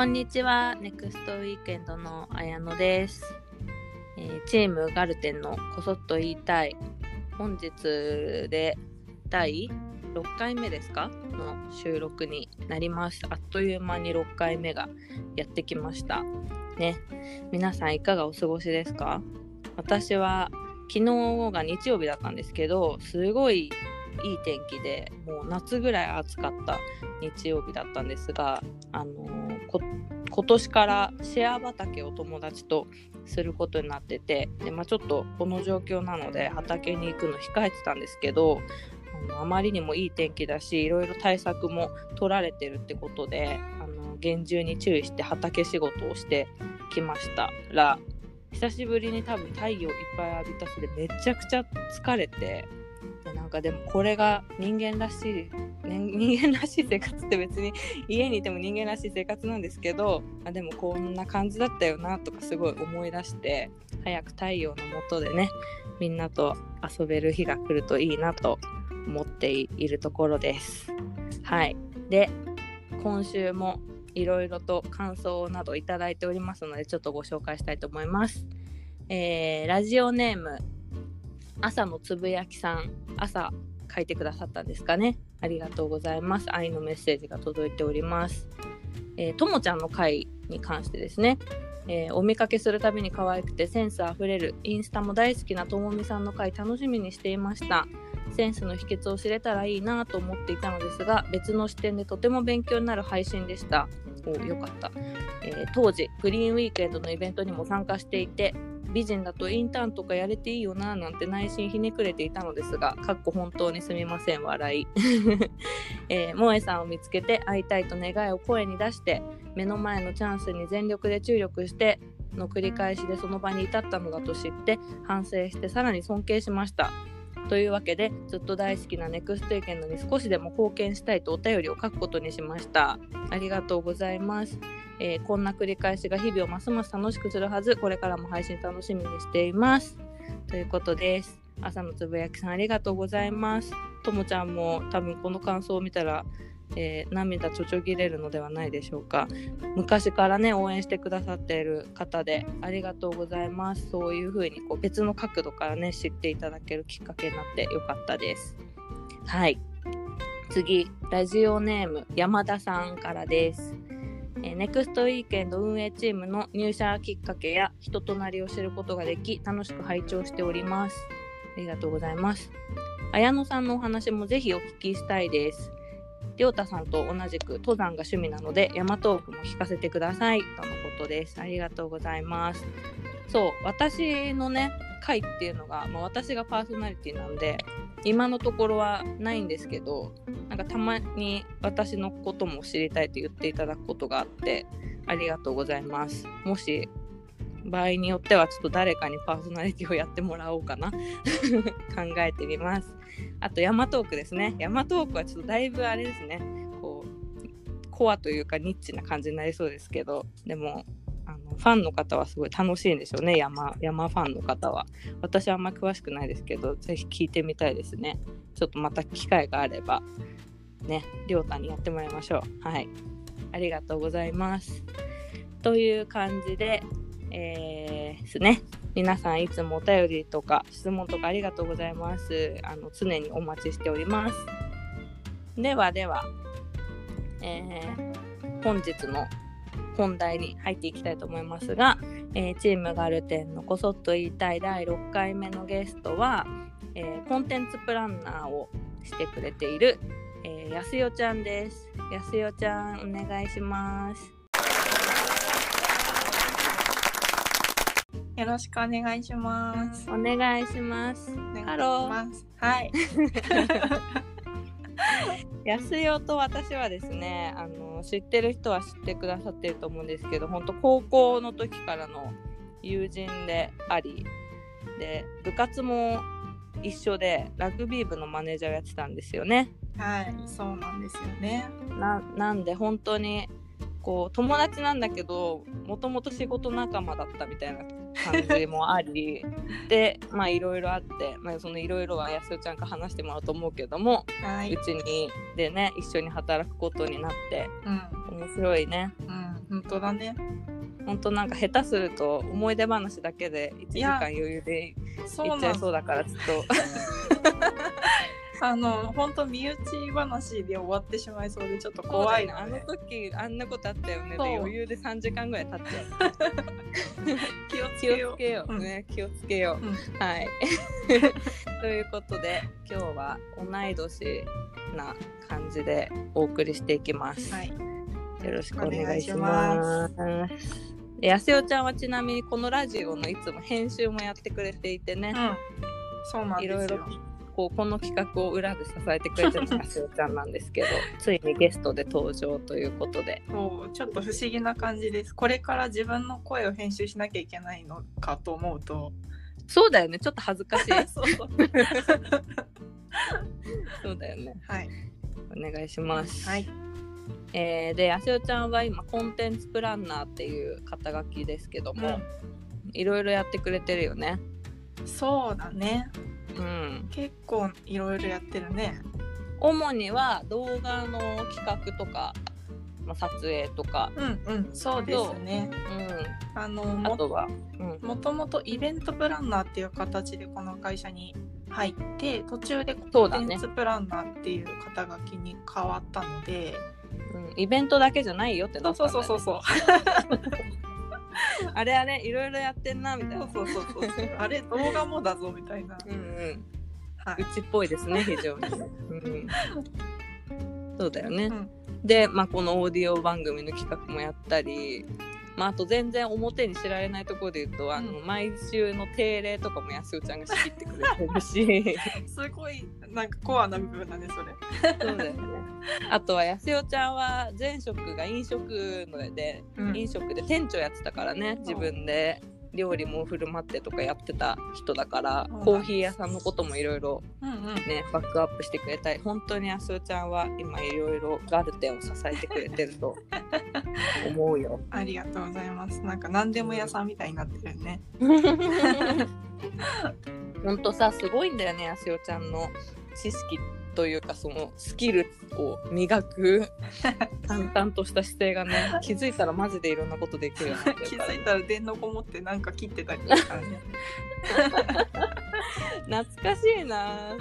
こんにちは。ネクストウィークエンドの綾野です。えーチームガルテンのこそっと言いたい。本日で第6回目ですか？の収録になります。あっという間に6回目がやってきました。ね。皆さんいかがお過ごしですか？私は昨日が日曜日だったんですけど、すごいいい天気で、もう夏ぐらい暑かった日曜日だったんですが、あの今年からシェア畑を友達とすることになっててで、まあ、ちょっとこの状況なので畑に行くの控えてたんですけどあまりにもいい天気だしいろいろ対策も取られてるってことであの厳重に注意して畑仕事をしてきましたら久しぶりに多分太陽いっぱい浴びたせでめちゃくちゃ疲れてでなんかでもこれが人間らしい、ね、人間らしい生活って別に家にいても人間らしい生活なんですけどあでもこんな感じだったよなとかすごい思い出して早く太陽の下でねみんなと遊べる日が来るといいなと思っているところです。はいで今週もいろいろと感想などいただいておりますのでちょっとご紹介したいと思います。えーラジオネーム朝のつぶやきさん朝書いてくださったんですかね。ありがとうございます。愛のメッセージが届いております。えーともちゃんの回に関してですね、えーお見かけするたびに可愛くてセンスあふれるインスタも大好きなともみさんの回楽しみにしていました。センスの秘訣を知れたらいいなと思っていたのですが別の視点でとても勉強になる配信でした。およかった、えー当時グリーンウィークエンドのイベントにも参加していて美人だとインターンとかやれていいよななんて内心ひねくれていたのですがかっこ本当にすみません笑い、えー、萌えさんを見つけて会いたいと願いを声に出して目の前のチャンスに全力で注力しての繰り返しでその場に至ったのだと知って反省してさらに尊敬しました。というわけでずっと大好きなネクストイケンドに少しでも貢献したいとお便りを書くことにしました。ありがとうございます。えーこんな繰り返しが日々をますます楽しくするはずこれからも配信楽しみにしています。ということです。朝のつぶやきさんありがとうございます。ともちゃんも多分この感想を見たら、えー涙ちょちょぎれるのではないでしょうか。昔からね応援してくださっている方でありがとうございます。そういう風にこう別の角度からね知っていただけるきっかけになってよかったです。はい。次ラジオネーム山田さんからです。えネクストウィークエンド運営チームの入社きっかけや人となりを知ることができ楽しく拝聴しております。ありがとうございます。綾野さんのお話もぜひお聞きしたいです。りょうたさんと同じく登山が趣味なので山トークも聞かせてください。とのことです。ありがとうございます。そう私のね回っていうのが、まあ、私がパーソナリティなんで今のところはないんですけどなんかたまに私のことも知りたいと言っていただくことがあってありがとうございます。もし場合によってはちょっと誰かにパーソナリティをやってもらおうかな。考えてみます。あとヤマトークですね。ヤマトークはちょっとだいぶあれですね。こうコアというかニッチな感じになりそうですけどでもファンの方はすごい楽しいんでしょうね。山山ファンの方は。私はあんま詳しくないですけどぜひ聞いてみたいですね。ちょっとまた機会があれば。ねりょうたにやってもらいましょう。はい。ありがとうございます。という感じでえー、ですね。皆さんいつもお便りとか質問とかありがとうございます。あの常にお待ちしております。ではでは、えー本日の本題に入っていきたいと思いますが、えーチームガルテンのこそっと言いたい第6回目のゲストは、えーコンテンツプランナーをしてくれている、えーやすよちゃんですやすよちゃんお願いしますよろしくお願いします。お願いしますお願いしハローます。はい。やすよと私はですねあの知ってる人は知ってくださってると思うんですけど本当高校の時からの友人でありで部活も一緒でラグビー部のマネージャーをやってたんですよね。はい、そうなんですよね。ななんで本当にこう友達なんだけどもともと仕事仲間だったみたいな感じもありでまあいろいろあって、まあ、そのいろいろはやすよちゃんから話してもらうと思うけどもはい。うちにでね一緒に働くことになってうん、面白いねうん。本当だね。ほんとなんか下手すると思い出話だけで1時間余裕でいっちゃないんそうだからちょっと あの本当身内話で終わってしまいそうでちょっと怖いあのので、時あんなことあったよね。で余裕で3時間ぐらい経っちゃう気をつ気けよをつけよう、うん。ね気をつけよう、うん。はい。ということで今日は同い年な感じでお送りしていきます、はい。よろしくお願いします。でやす。よちゃんはちなみにこのラジオのいつも編集もやってくれていてね、うん。そうなんいろいろですよ。こうこの企画を裏で支えてくれてるのがやすよちゃんなんですけどついにゲストで登場ということでそうちょっと不思議な感じです。これから自分の声を編集しなきゃいけないのかと思うと。そうだよねちょっと恥ずかしい そうだよねはい。お願いします、はい。えーでやすよちゃんは今コンテンツプランナーっていう肩書きですけども、いろいろやってくれてるよねそうだね。うん結構いろいろやってるね。主には動画の企画とか、まあ、撮影とか、うんうん。そうですね。うあのん、あもとは、うん、もともとイベントプランナーっていう形でこの会社に入って途中でコンテンツプランナーっていう肩書きに変わったので、うん、イベントだけじゃないよってなったんだよねそうそうそうそう あれあれいろいろやってんなみたいな。そうそうそうそう。あれ動画もだぞみたいな、うんうん。はうちっぽいですね非常に、うん、そうだよね、うん。で、まあ、このオーディオ番組の企画もやったり、まあ、あと全然表に知られないところで言うと、あのう毎週の定例とかもやすおちゃんが仕切ってくれてるし。すごいなんかコアな部分だねそれ、そうだよね。あとはやすおちゃんは前職が飲食のでうん。飲食で店長やってたからね自分で料理も振る舞ってとかやってた人だからうんコーヒー屋さんのこともいろいろねバックアップしてくれたり本当にやすおちゃんは今いろいろガルテンを支えてくれてると 思うよ。ありがとうございます。なんか何でも屋さんみたいになってるね。本当さすごいんだよねやすおちゃんの知識というかそのスキルを磨く 淡々とした姿勢がね気づいたらマジでいろんなことできるようになって気るから。づいたら電のこもってなんか切ってたりとかね。懐かしいな。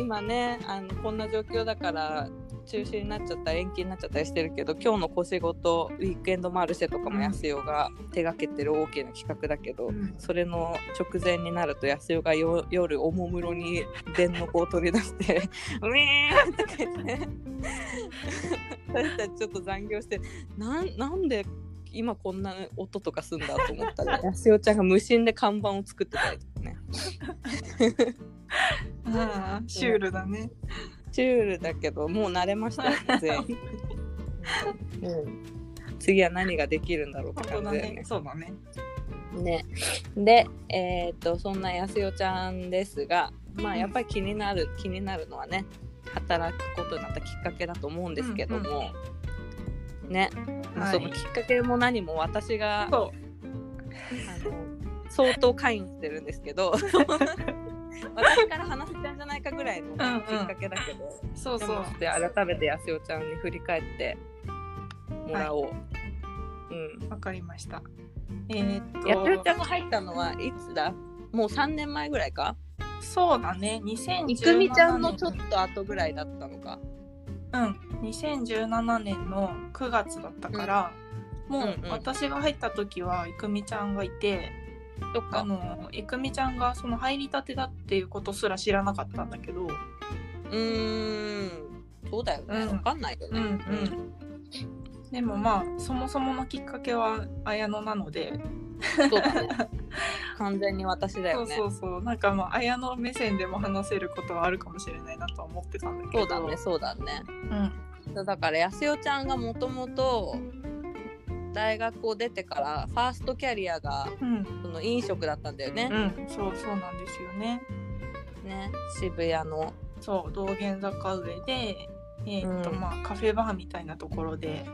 今ねあのこんな状況だから中止になっちゃったり延期になっちゃったりしてるけど今日の小仕事ウィークエンドマルシェとかもやすよが手がけてる大きな企画だけど、うん。それの直前になるとやすよがよ夜おもむろに電の子を取り出して「ウィーン!」とか言って 私たちちょっと残業してなんなんで今こんな音とかすんだと思ったらやすよちゃんが無心で看板を作ってたりとかね。ああシュールだねシュールだけどもう慣れましたよね全員、うん、次は何ができるんだろうって感じだよね。ね。そうだね。ね、で、えーっとそんなやすよちゃんですが、まあ、やっぱり気になる、気になるのはね働くことになったきっかけだと思うんですけども、ね、まあはい。そのきっかけも何も私が、そあの相当関与してるんですけど 私から話せたんじゃないかぐらいのきっうんうん。かけだけど、うそうでそう。もで改めてやすよちゃんに振り返ってもらおう。うん。わかりました。えーっとやすよちゃんが入ったのはいつだ？もう3年前ぐらいか？そうだね。2017いくみちゃんのちょっと後ぐらいだったのか。うん。2017年の9月だったから、もううんうん。私が入った時はいくみちゃんがいて、そっか。あのいくみちゃんがその入りたてだっていうことすら知らなかったんだけど、うーん。そうだよね。うんわかんないよね。うんうんでもまあそもそものきっかけは綾乃なので、そうだね。完全に私だよね。そうそうそうなんかまあ綾乃目線でも話せることはあるかもしれないなとは思ってたんだけどそうだね、そうだね。うんだから、やすよちゃんがもともと大学を出てから、ファーストキャリアがうんその飲食だったんだよね。うんそうそうなんですよねね、渋谷の。そう道玄坂上でえーっとうんまあカフェバーみたいなところで。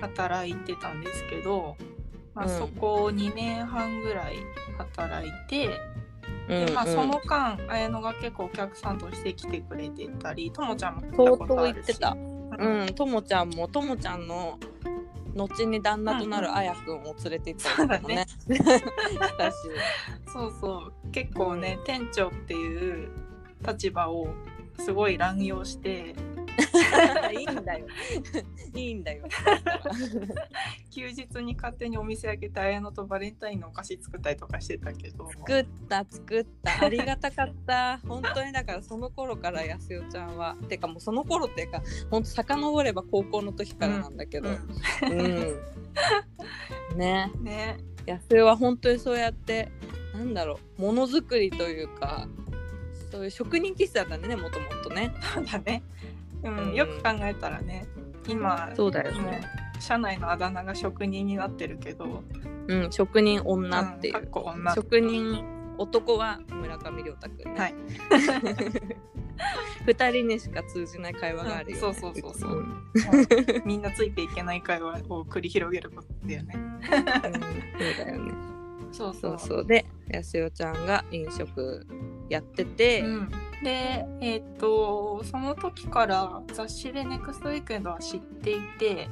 働いてたんですけど、まあ、うんそこを2年半ぐらい働いて、うんでまあ、うんその間綾乃が結構お客さんとして来てくれてたりともちゃんも来たことあるし言ってた。うん、ともちゃんもともちゃんの後に旦那となるあやくんを連れて行ったりとかね。そうそう結構ね店長っていう立場をすごい乱用して いいんだよ。いいんだよ。休日に勝手にお店開けて綾乃とバレンタインのお菓子作ったりとかしてたけど。作った作った。ありがたかった。本当にだからその頃からやすよちゃんは。てかもうその頃っていうか本当遡れば高校の時からなんだけど、うん。ね。ね。やすよは本当にそうやってなんだろうものづくりというかそういう職人気質だったんだねもともとね。そうだね、ううん。ん、よく考えたらね今そうだよもねう社内のあだ名が職人になってるけどうん職人女っていう、うん職人男は村上亮太くんね、はい。二人にしか通じない会話があるよ、ね。うんそうそうそうそう。ん。んみんなついていけない会話を繰り広げることだよね。そうだよね。そうそう。そうでやすよちゃんが飲食やってて、うん、でえっ、とその時から雑誌でネクストウィークエンドは知っていて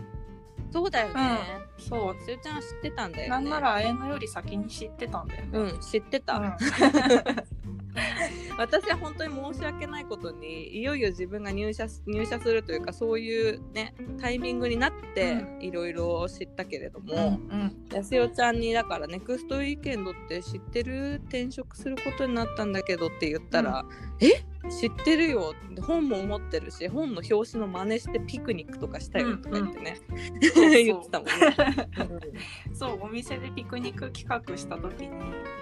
そうだよね、そうやすよちゃんは知ってたんだよね。なんなら綾乃より先に知ってたんだよね。うん知ってた、うん 私は本当に申し訳ないことにいよいよ自分が入社す入社するというかそういうねタイミングになってうん。いろいろ知ったけれどうんも、うん。やすよちゃんにだからネクストウィークエンドって知ってる？転職することになったんだけどって言ったら、え？知ってるよ。本も持ってるし本の表紙の真似してピクニックとかしたよとか言ってね、そう言ってたもんね。そうお店でピクニック企画した時に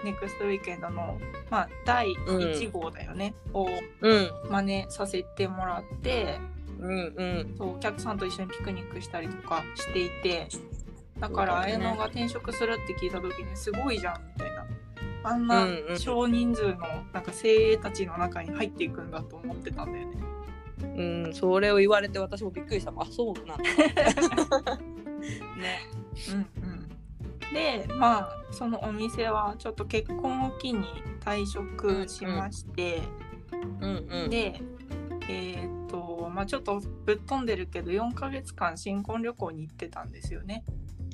ネクストウィークエンドの、まあ、第1号だよね、をうん。真似させてもらってうんうん。そうお客さんと一緒にピクニックしたりとかしていてだから綾乃が転職するって聞いた時にすごいじゃんみたいなあんな少人数のなんか精鋭たちの中に入っていくんだと思ってたんだよね。うん、それを言われて私もびっくりした。あそうなんだ。ね。うんうん、でまあそのお店はちょっと結婚を機に退職しまして、うんうん。でえーっとまあちょっとぶっ飛んでるけど4ヶ月間新婚旅行に行ってたんですよね。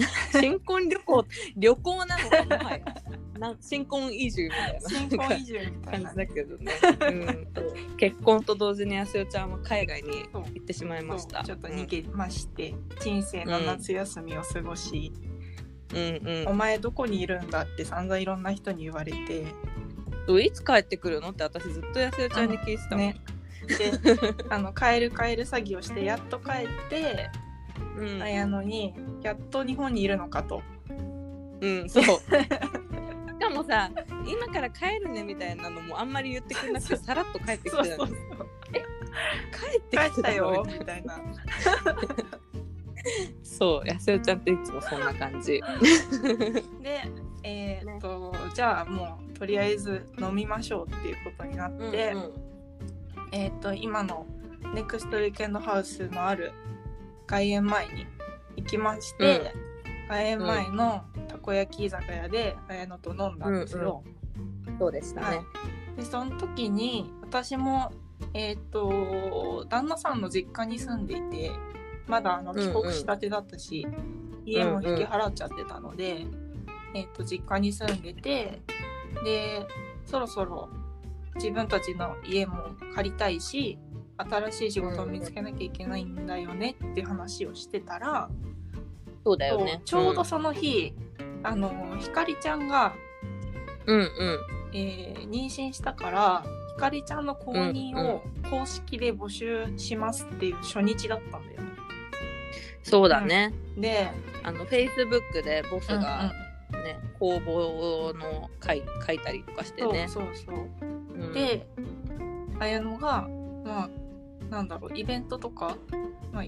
新婚旅行旅行なのかもはや。な新婚移住みたいな。新婚移住みたい感なじだけどね、うん、結婚と同時にやすよちゃんは海外にそう。行ってしまいました。そう。ちょっと逃げまして、人生の夏休みを過ごし、うん。うんお前どこにいるんだって散々いろんな人に言われて。うんいつ帰ってくるのって私ずっとやすよちゃんに聞いてたもん、ね。であの帰る帰る詐欺をしてやっと帰ってうん、綾乃にやっと日本にいるのかと。うん、そう。しかもさ、今から帰るねみたいなのもあんまり言ってくれなくて、さらっと帰ってきてたのそうそうそう帰って帰きたってたよよ。みたいな。そう、やすよちゃんっていつもそんな感じ。でえーっと、じゃあもうとりあえず飲みましょうっていうことになって、うんえーっと今のネクストウィークエンドハウスのある外苑前に行きまして、外苑前のたこ焼き居酒屋で綾乃と飲んだんですよ。そうでしたはいね。でその時に私もえーっと旦那さんの実家に住んでいてまだあのうんうん帰国したてだったし、家も引き払っちゃってたので、えーっと実家に住んでてでそろそろ自分たちの家も借りたいし新しい仕事を見つけなきゃいけないんだよねって話をしてたら、そうだよね。ちょうどその日、あのひかりちゃんがうんうん。えー妊娠したからひかりちゃんの公認を公式で募集しますっていう初日だったんだよね。そうだね。で、あの、フェイスブックでボスうんがね、公募の書い書いたりとかしてそうね。そうそう。うん、で綾乃がまあなんだろうイベントとか、まあ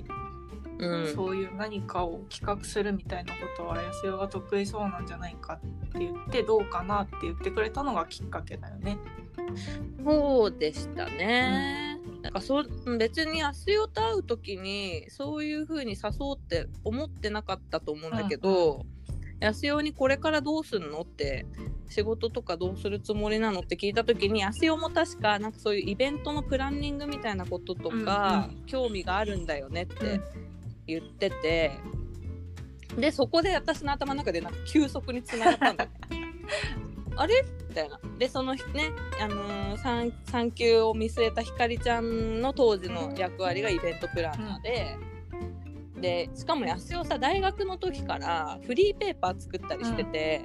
うん、そういう何かを企画するみたいなことは綾瀬が得意そうなんじゃないかって言ってどうかなって言ってくれたのがきっかけだよね。そうでしたね。なんかそう別に安代と会う時にそういう風に誘おうって思ってなかったと思うんだけど、安代にこれからどうすんのって仕事とかどうするつもりなのって聞いた時に安代も確かなんかそういうイベントのプランニングみたいなこととか、興味があるんだよねって言っててでそこで私の頭の中でなんか急速につながったんだよ。あれ？みたいな。でそのね、あのー、産産休を見据えたひかりちゃんの当時の役割がイベントプランナーで、うん、でしかも安代さ大学の時からフリーペーパー作ったりしてて、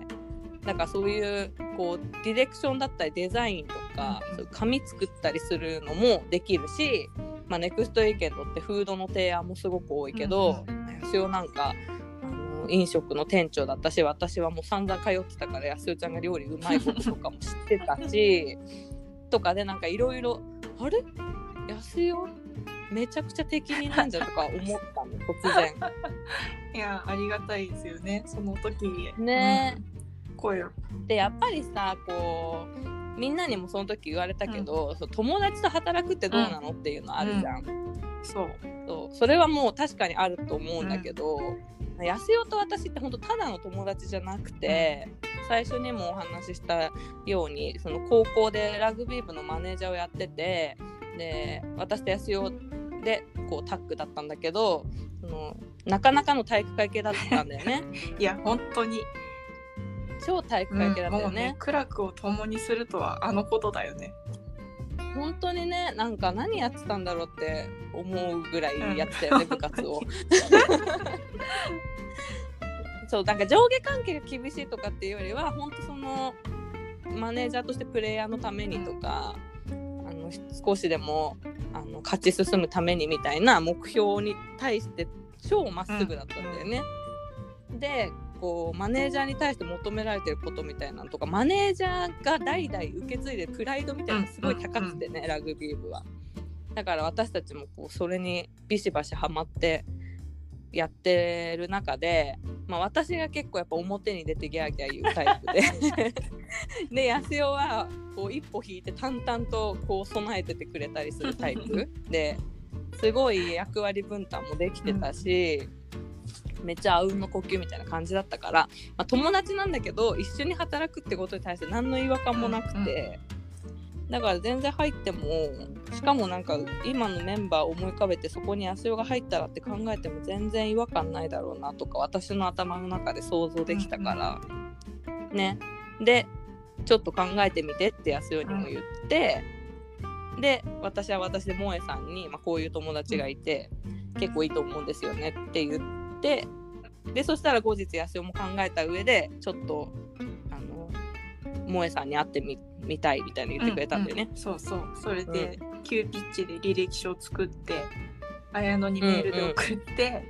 うん、なんかそういうこうディレクションだったりデザインとか、うん、そう紙作ったりするのもできるし、まあ、ネクストウィーケンドってフードの提案もすごく多いけど、うん、安代なんか飲食の店長だったし私はもう散々通ってたから安代ちゃんが料理うまいこととかも知ってたし とかでなんかいろいろあれ？安代めちゃくちゃ適任なんじゃとか思ったの 突然。いやありがたいですよねその時ね、うん、声を。でやっぱりさこうみんなにもその時言われたけど、うん、そ友達と働くってどうなの、っていうのあるじゃん、そう。そう。それはもう確かにあると思うんだけど、安代と私って本当ただの友達じゃなくて最初にもお話ししたようにその高校でラグビー部のマネージャーをやっててで私と安代でこうタッグだったんだけどそのなかなかの体育会系だったんだよね。いや本当に超体育会系だったよね。うん、ね苦楽を共にするとはあのことだよね。本当にねなんか何やってたんだろうって思うぐらいやってたよね、部活を。そうなんか上下関係が厳しいとかっていうよりは本当そのマネージャーとしてプレイヤーのためにとかあの少しでもあの勝ち進むためにみたいな目標に対して超まっすぐだったんだよね。でこうマネージャーに対して求められてることみたいなのとかマネージャーが代々受け継いでるプライドみたいなのすごい高くてね、ラグビー部は。だから私たちもこうそれにビシバシハマってやってる中で、まあ、私が結構やっぱ表に出てギャーギャー言うタイプで。で安代はこう一歩引いて淡々とこう備えててくれたりするタイプ。ですごい役割分担もできてたし、めっちゃあうんの呼吸みたいな感じだったから、まあ、友達なんだけど一緒に働くってことに対して何の違和感もなくて、だから全然入ってもしかもなんか今のメンバーを思い浮かべてそこに安代が入ったらって考えても全然違和感ないだろうなとか私の頭の中で想像できたから、ね。でちょっと考えてみてって安代にも言って、で私は私で萌えさんに、まあ、こういう友達がいて結構いいと思うんですよねって言ってでそしたら後日安代も考えた上でちょっと萌えさんに会ってみみたいみたいに言ってくれたんだよね。うんうん、そうそう。それで、うん、急ピッチで履歴書を作って綾乃にメールで送って。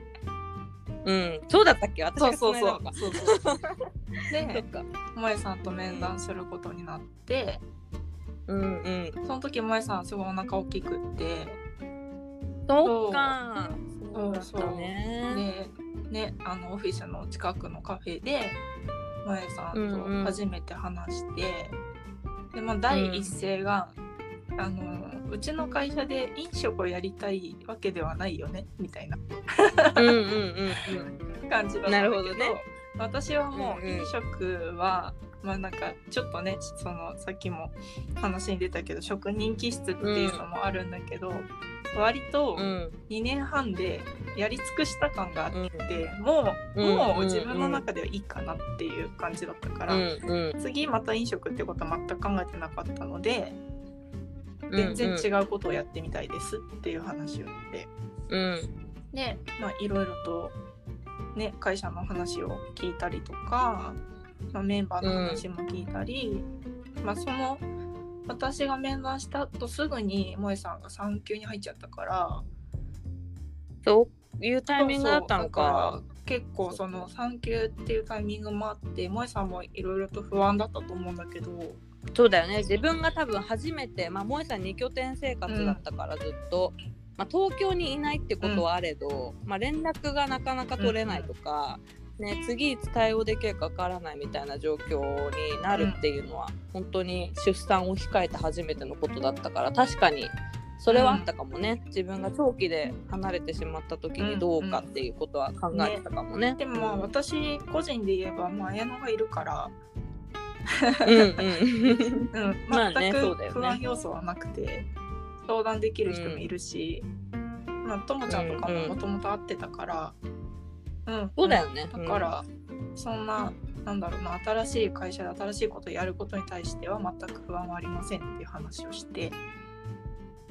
うん、うん、そうだったっけ？私そうそうそう。そうそうで萌えさんと面談することになって、うんうん、その時萌えさんすごいお腹大きくって。そうか。そう。そう。ね。ねあのオフィスの近くのカフェで萌えさんと初めて話して、うんうん、でまあ第一声が、うん、あのうちの会社で飲食をやりたいわけではないよねみたいな。うんうんうん、うん、感じだったんだけどど、ね、私はもう飲食は、うん。うん、まあなんかちょっとねそのさっきも話に出たけど職人気質っていうのもあるんだけど、割と2年半でやり尽くした感があって、うん、もう、もう自分の中ではいいかなっていう感じだったから、うんうん、次また飲食ってことは全く考えてなかったので、全然違うことをやってみたいですっていう話を言って、うん、でまあいろいろと、ね、会社の話を聞いたりとか、まあ、メンバーの話も聞いたり、まあその私が面談した後すぐに萌さんが産休に入っちゃったからそういうタイミングだったのか。結構その産休っていうタイミングもあって萌さんもいろいろと不安だったと思うんだけどそうだよね。自分が多分初めて、まあ、萌さん2拠点生活だったからずっと、うん、まあ、東京にいないってことはあれど、うん、まあ、連絡がなかなか取れないとか、うんね、次いつ対応できるかわからないみたいな状況になるっていうのは、うん、本当に出産を控えて初めてのことだったから確かにそれはあったかもね、うん、自分が長期で離れてしまった時にどうかっていうことは考えてたかもね。ね。でもまあ私個人で言えば、まあ、綾乃がいるから。うん、うん、全く不安要素はなくて、相談できる人もいるし、まあ、ともちゃんとかももともと会ってたから。うん、そうだよね。だから、そんななんだろうな新しい会社で新しいことをやることに対しては全く不安はありませんっていう話をして、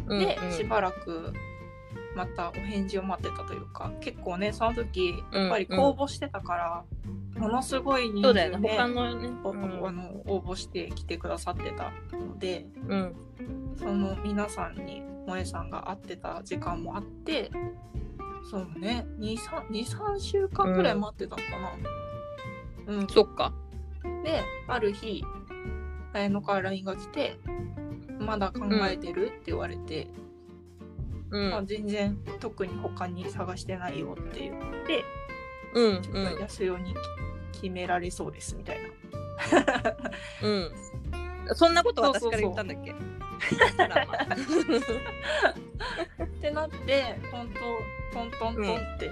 うんで、うん。しばらくまたお返事を待ってたというか結構ねその時やっぱり公募してたから、ものすごい人数で、ね。他のね。おうん。あの応募してきてくださってたのでうん。その皆さんに萌えさんが会ってた時間もあってそうね23週間くらい待ってたのかな。うんそっかである日綾乃から LINE が来て「まだ考えてる?」って言われて、うんあ全然特に他に探してないよって言って、うんちょっと安代に決められそうですみたいな。うんうんそんなこと私から言ったんだっけ？あらまあ ってなってトントントントントンって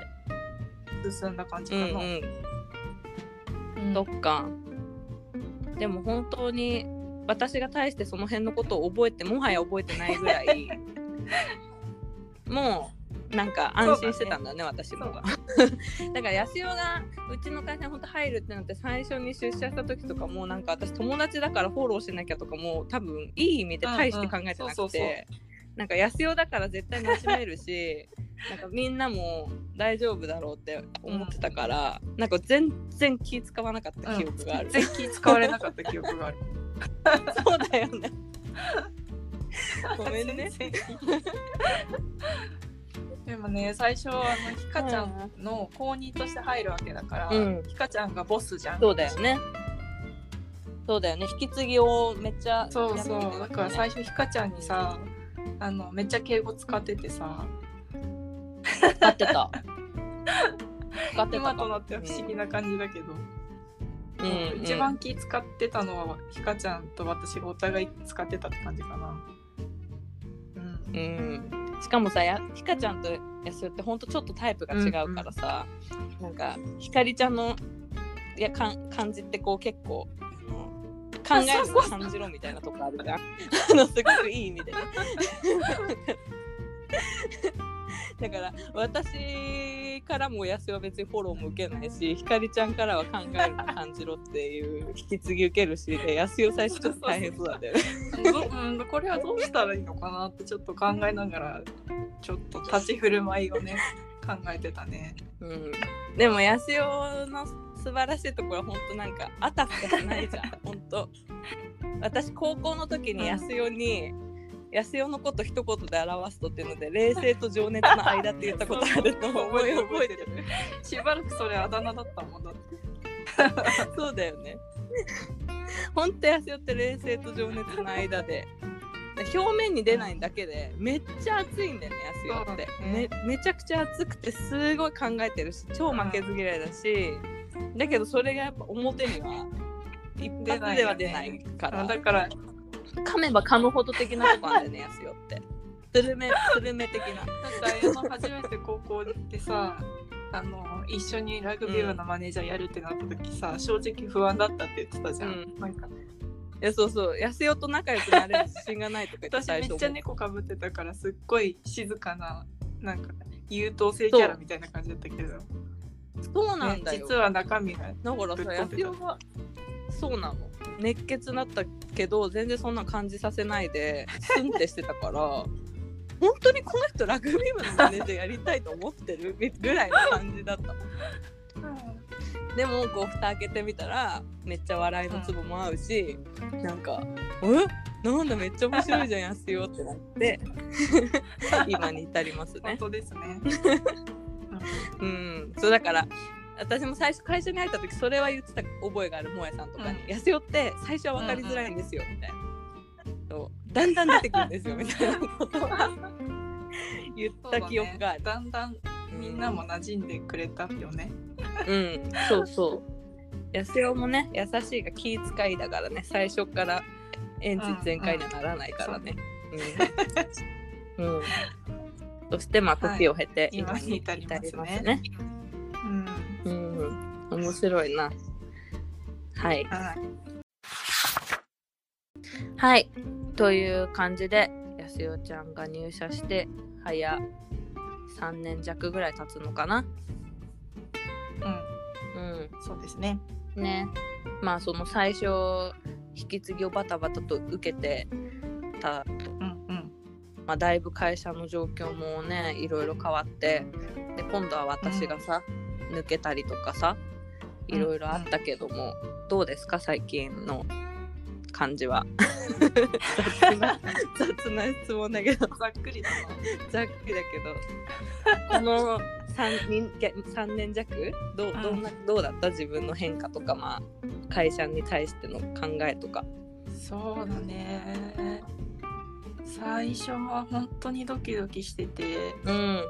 進んだ感じかな。うんうん。うん。そっか。でも本当に私が大してその辺のことを覚えてもはや覚えてないぐらい もうなんか安心してたんだね私も。だ だから安代がうちの会社に本当入るってなって最初に出社した時とかもなんか私友達だからフォローしなきゃとかも多分いい意味で大して考えてなくてなんか安代だから絶対馴染めるしなんかみんなも大丈夫だろうって思ってたから、なんか全然気使わなかった記憶がある、全然気使われなかった記憶がある。そうだよね。ごめんねでもね最初あのひかちゃんの公認として入るわけだから、うん。ひかちゃんがボスじゃん。そうだよね。そうだよね。引き継ぎをめっちゃそうそう。だから最初ひかちゃんにさあのめっちゃ敬語使っててさ。使ってた。使ってた今となっては不思議な感じだけど、うん、一番気使ってたのはひかちゃんと私がお互い使ってたって感じかな。うん。うん、しかもさやひかちゃんとやすよってほんとちょっとタイプが違うからさ、なんかひかりちゃんのいやかん感じってこう結構考えるの感じろみたいなとこあるじゃん。あのすごくいい意味で。ね だから私からもやすよは別にフォローも受けないしひかりちゃんからは考えるの感じろっていう引き継ぎ受けるしでやすよ最初ちょっと大変そうだったよね。どうん、これはどうしたらいいのかなってちょっと考えながらちょっと立ち振る舞いをね考えてたね。うん、でも安代の素晴らしいところは本当なんかあたふたしないじゃん。本当。私高校の時に安代に、安代のこと一言で表すとっていうので冷静と情熱の間って言ったことあると思う覚えてる覚えてる。しばらくそれあだ名だったもんだって。そうだよね。本当安代って冷静と情熱の間で表面に出ないだけでめっちゃ熱いんだよね安代って、ねめめちゃくちゃ熱くてすごい考えてるし超負けず嫌いだし、だけどそれがやっぱ表には一発では出ないから。あだから噛めば噛むほど的なとこあるよね安代って。スルメスルメ的な。だってあの初めて高校でさあの一緒にラグビー部のマネージャーやるってなった時さ、正直不安だったって言ってたじゃん。うん。なんか。いやそうそう。安代と仲良くなれる自信がないとか言って私めっちゃ猫かぶってたからすっごい静かななんか優等生キャラみたいな感じだったけど、そうなんだよ、ね実は中身がだからさ、がそうなの。熱血だったけど全然そんな感じさせないで スンってしてたから本当にこの人ラグビー部のマネージャーやりたいと思ってるぐらいの感じだった。でもこう蓋開けてみたらめっちゃ笑いのツボも合うし、なんか「え？なんだめっちゃ面白いじゃん安代」ってなって 今に至りますね。本当ですね。うん、そうだから私も最初会社に入った時それは言ってた覚えがあるもやさんとかに「うん安代って最初は分かりづらいんですよ」みたいなそうだんだん出てくるんですよみたいなことは言った記憶がある。だんだんみんなも馴染んでくれたよね。うん、そうそう。安代もね、優しいが気遣いだからね、最初からエンジン全開にはならないからね。うん。うんそして、まあ、時を経て、今に至りますねね。うん。うん、面白いな。はい。はい。はい。という感じで、安代ちゃんが入社して、早3年弱ぐらい経つのかな。うんそうですねねまあその最初引き継ぎをバタバタと受けてた、うんうんまあ、だいぶ会社の状況もねいろいろ変わってで今度は私がさ、抜けたりとかさいろいろあったけども、どうですか？最近の感じは。雑な雑な質問だけど。ざっくりだな。ざっくりだけど。この 3, 人3年弱？どうどんなどうだった？自分の変化とか、まあ、会社に対しての考えとか。そうだね。最初は本当にドキドキしてて、うん。まあ、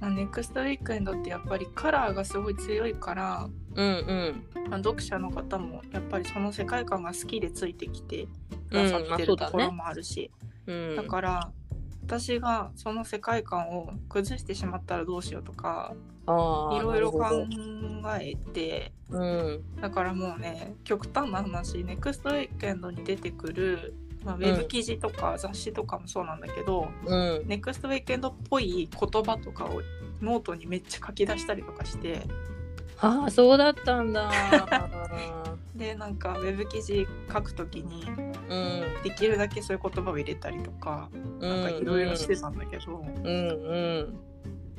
ネクストウィークエンドってやっぱりカラーがすごい強いから、うんうん。まあ、読者の方もやっぱりその世界観が好きでついてきてくださうんまってるところもあるし、うん。だから私がその世界観を崩してしまったらどうしようとかいろいろ考えてうん。だからもうね極端な話ネクストウィークエンドに出てくる、まあ、ウェブ記事とか雑誌とかもそうなんだけど、うん。ネクストウィークエンドっぽい言葉とかをノートにめっちゃ書き出したりとかしてああそうだったんだ。でなんかウェブ記事書くときにうん。できるだけそういう言葉を入れたりとかなんかいろいろしてたんだけど、うん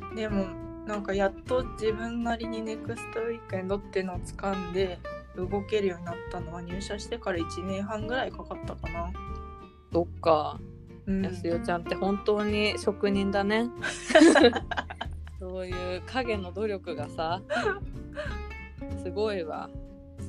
うん。でもなんかやっと自分なりにネクストウィークエンドっていうのを掴んで動けるようになったのは入社してから1年半ぐらいかかったかな。そっかうん、やすよちゃんって本当に職人だね そういう影の努力がさすごいわ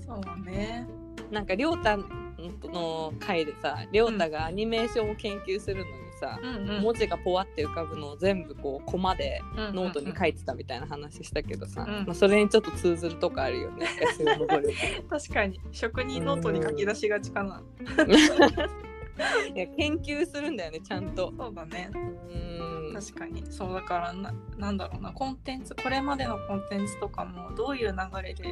そうね。なんかりょうたの回でさりょうたがアニメーションを研究するのにさ、うんうん。文字がポワって浮かぶのを全部こうコマでノートに書いてたみたいな話したけどさ、うん。まあ、それにちょっと通ずるとこあるよね 確かに職人ノートに書き出しがちかな。いや研究するんだよねちゃんと。そうだね。うん。確かに。そうだからななんだろうな。コンテンツこれまでのコンテンツとかもどういう流れで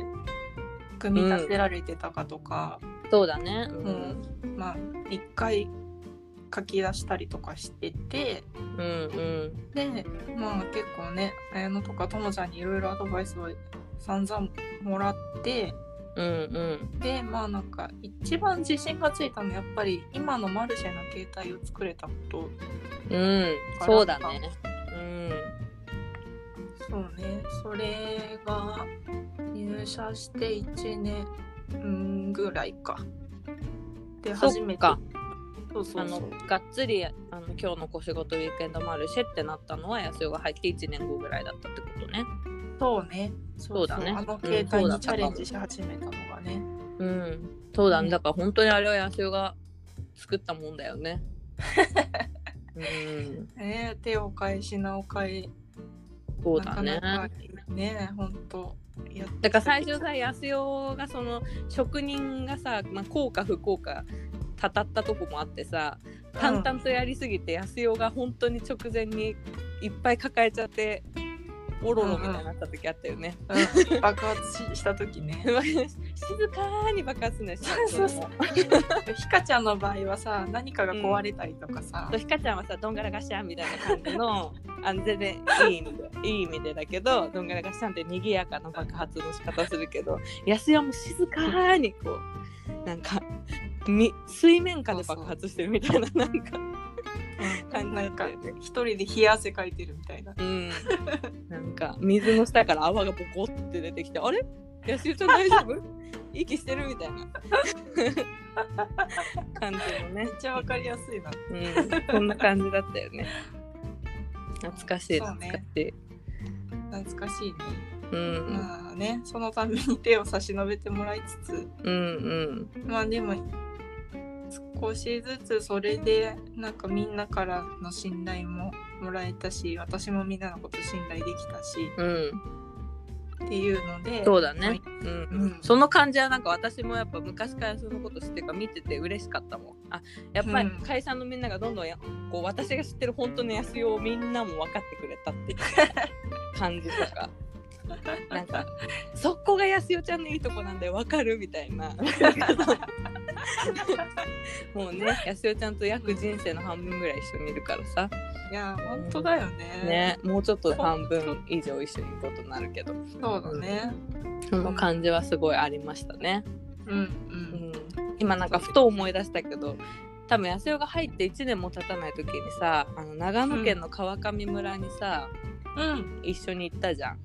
組み立てられてたかとか、そうだね。うもうまあ一回書き出したりとかしててうんうん。でまあ結構ね綾乃とかともちゃんにいろいろアドバイスを散々もらってうんうん。でまあなんか一番自信がついたのはやっぱり今のマルシェの携帯を作れたことうん。そうだね。うん。そうね。それが入社して1年うんぐらいか。で初めてあのうそう。がっつりあの今日の小仕事ウィークエンドマルシェってなったのは安代が入って1年後ぐらいだったってことね。そうね。そうだね。あのうん携帯にチャレンジし始めたのがね、うん。そうだうん。ねだから本当にあれは安代が作ったもんだよね。うん。ね手を変え品を変えそうだね。なかなかね。本当。だから最初さ安代がその職人がさ、まあ、効果不効果たたったとこもあってさ淡々とやりすぎて安代が本当に直前にいっぱい抱えちゃっておろろみたいになった時あったよね。うん 爆発しした時ね。静かに爆発するんですよ。そうそうひか ちゃんの場合はさ何かが壊れたりとかさ、ひかちゃんはさどんがらがしゃんみたいな感じの あの全然いい意味でいい意味でだけどどんがらがしゃんって賑やかな爆発の仕方するけど安代も静かにこうなんかみ水面下で爆発してるみたいななんか。感じだなんか。一人で冷や汗かいてるみたいな。うん、なんか水の下から泡がボコって出てきてあれ？安代ちゃん大丈夫？息してるみたいな。感じのね。めっちゃわかりやすいな。うん、こんな感じだったよね。懐かしい、懐かしい。懐かしいね、うん、まあねそのために手を差し伸べてもらいつつ。うん、うん、まあでも少しずつそれでなんかみんなからの信頼ももらえたし私もみんなのこと信頼できたしうん、っていうのでそうだね。うん、うんその感じはなんか私もやっぱ昔からそのこと知ってるから見てて嬉しかったもん。あ、やっぱりうん会社のみんながどんどんやこう私が知ってる本当の安代をみんなも分かってくれたっていう感じとか。なんかそこが安代ちゃんのいいとこなんだよ。分かる？みたいな。もうねやすよちゃんと約人生の半分ぐらい一緒にいるからさ。いや本当だよね。ねもうちょっと半分以上一緒にいることになるけど。そうだね。その感じはすごいありましたね、うんううん。ん、今なんかふと思い出したけど多分安代が入って1年も経たない時にさあの長野県の川上村にさ、うん。一緒に行ったじゃん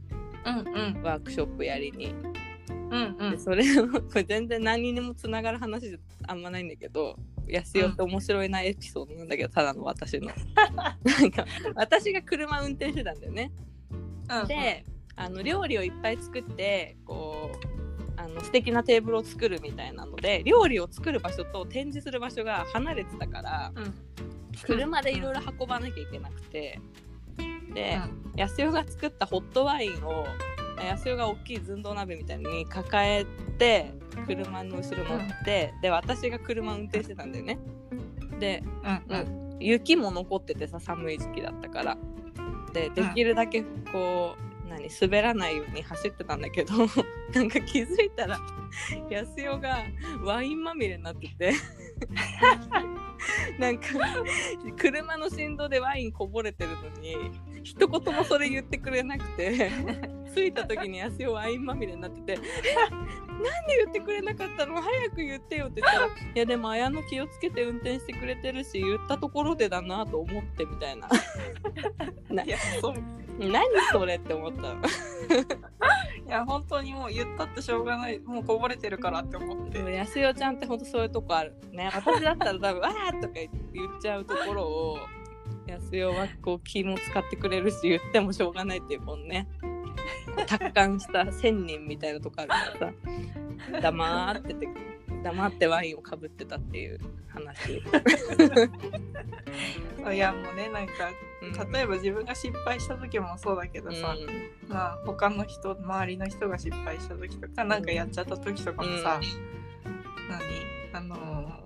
うんうんワークショップやりに。うんうんでそれを これ全然何にもつながる話じゃあんまないんだけど安代って面白いなエピソードなんだけど、ただの私の。なんか私が車運転してたんだよね。うんであの料理をいっぱい作ってこうあの素敵なテーブルを作るみたいなので料理を作る場所と展示する場所が離れてたからうん車でいろいろ運ばなきゃいけなくてで、安代が作ったホットワインを安代が大きい寸胴鍋みたいに抱えて車の後ろ乗って、で私が車運転してたんだよね。でうんうん。雪も残っててさ寒い時期だったから。でできるだけこう何滑らないように走ってたんだけど なんか気づいたら安代がワインまみれになってて。なんか車の振動でワインこぼれてるのに一言もそれ言ってくれなくて。着いた時に安代ワインまみれになってて「えなんで言ってくれなかったの？早く言ってよ」って言ったら「いやでも綾乃気をつけて運転してくれてるし言ったところでだなと思って」みたいな。いやそう。何それって思ったの？いや本当にもう言ったってしょうがない。もうこぼれてるからって思って。でも安代ちゃんってほんとそういうとこある。ね私だったら多分「わー!」とか言っちゃうところを安代はこう気も使ってくれるし言ってもしょうがないっていうもんね。達観した仙人みたいなとこあるからさ。黙ってて黙ってワインをかぶってたっていう話、いやもうねなんかうん。例えば自分が失敗した時もそうだけどさ、まあ他の人周りの人が失敗した時とかなんかやっちゃった時とかもさ、何？あのう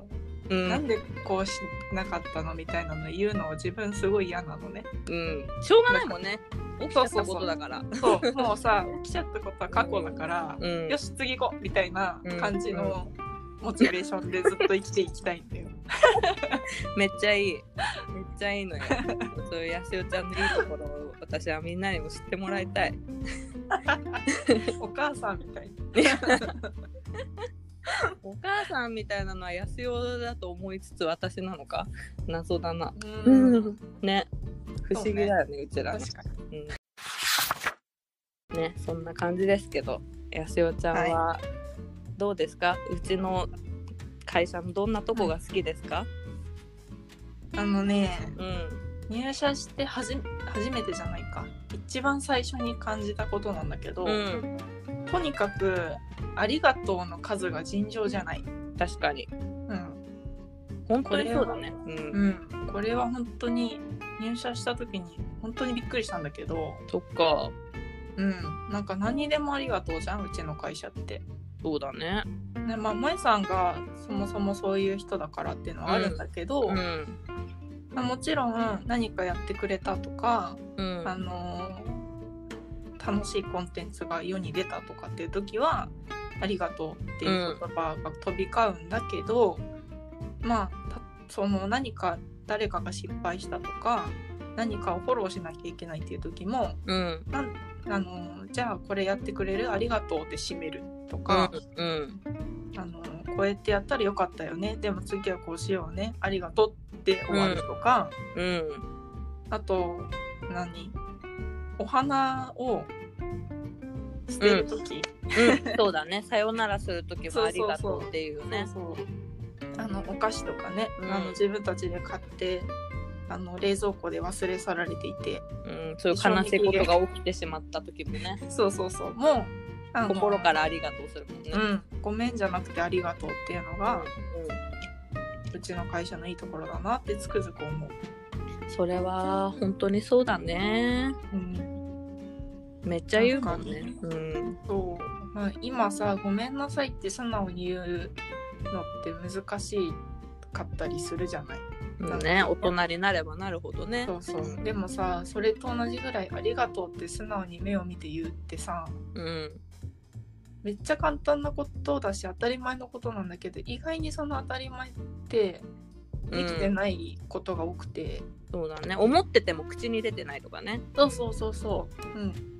んうん。ーなんでこうしなかったのみたいなの言うのを自分すごい嫌なのね。うん、しょうがないもんね。起きちゃったことだから。そうもうさ起きちゃったことは過去だから、うん。よし次行こうみたいな感じのモチベーションでずっと生きていきたいんだよ。めっちゃいい。めっちゃいいのよ。そういう安代ちゃんのいいところを私はみんなにも知ってもらいたい。お母さんみたい お母さんみたいなのは安代だと思いつつ私なのか？謎だな。うん。ね。不思議だよねうちら。の確かに。うん。ねそんな感じですけど安代ちゃんはどうですか、うちの会社のどんなとこが好きですか、あのねうん。入社してはじ初めてじゃないか。一番最初に感じたことなんだけど、うんとにかく「ありがとう」の数が尋常じゃない。確かに。うん。本当にそうだね。うん、うん、これは本当に入社した時に本当にびっくりしたんだけど、そっか。うん、なんか何にでもありがとうじゃんうちの会社って。そうだね。ねまあ、舞さんがそもそもそういう人だからっていうのはあるんだけど、うん。まあ、もちろん何かやってくれたとか、うん。あのー楽しいコンテンツが世に出たとかっていう時はありがとうっていう言葉が飛び交うんだけど、まあたその何か誰かが失敗したとか何かをフォローしなきゃいけないっていう時もうん。あのーじゃあこれやってくれるありがとうって締めるとか、うんあのこうやってやったらよかったよねでも次はこうしようねありがとうって終わるとか、うん。あと何？お花を捨てる時、うん、そうだね。さよならするときはありがとうっていうね。あのお菓子とかね、うん。あの自分たちで買ってあの冷蔵庫で忘れ去られていて。うん、そういう悲しいことが起きてしまった時もね、そうそうそう。もう心からありがとうするもんね。うん。ごめんじゃなくてありがとうっていうのが、ううちの会社のいいところだなってつくづく思う、んそれは本当にそうだね。うん、めっちゃ言うもんね。うん。そう、まあ、今さ「ごめんなさい」って素直に言うのって難しかったりするじゃない。うんね、大人になればなるほどね。そうそう。でもさそれと同じぐらい「ありがとう」って素直に目を見て言うってさうん。めっちゃ簡単なことだし当たり前のことなんだけど意外にその当たり前ってできてないことが多くて、そうだね。思ってても口に出てないとかね。そうそうそうそう。うん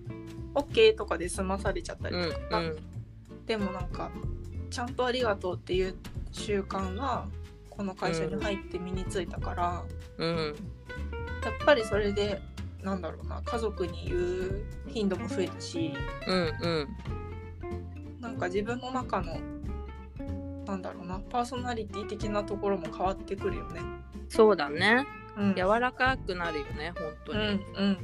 OK とかで済まされちゃったうんりとか、でもなんかちゃんとありがとうっていう習慣はこの会社に入って身についたから、うんうんやっぱりそれでなんだろうな家族に言う頻度も増えたしうんうんなんか自分の中のなんだろうなパーソナリティ的なところも変わってくるよね。そうだね。うん、柔らかくなるよね本当に、うんうん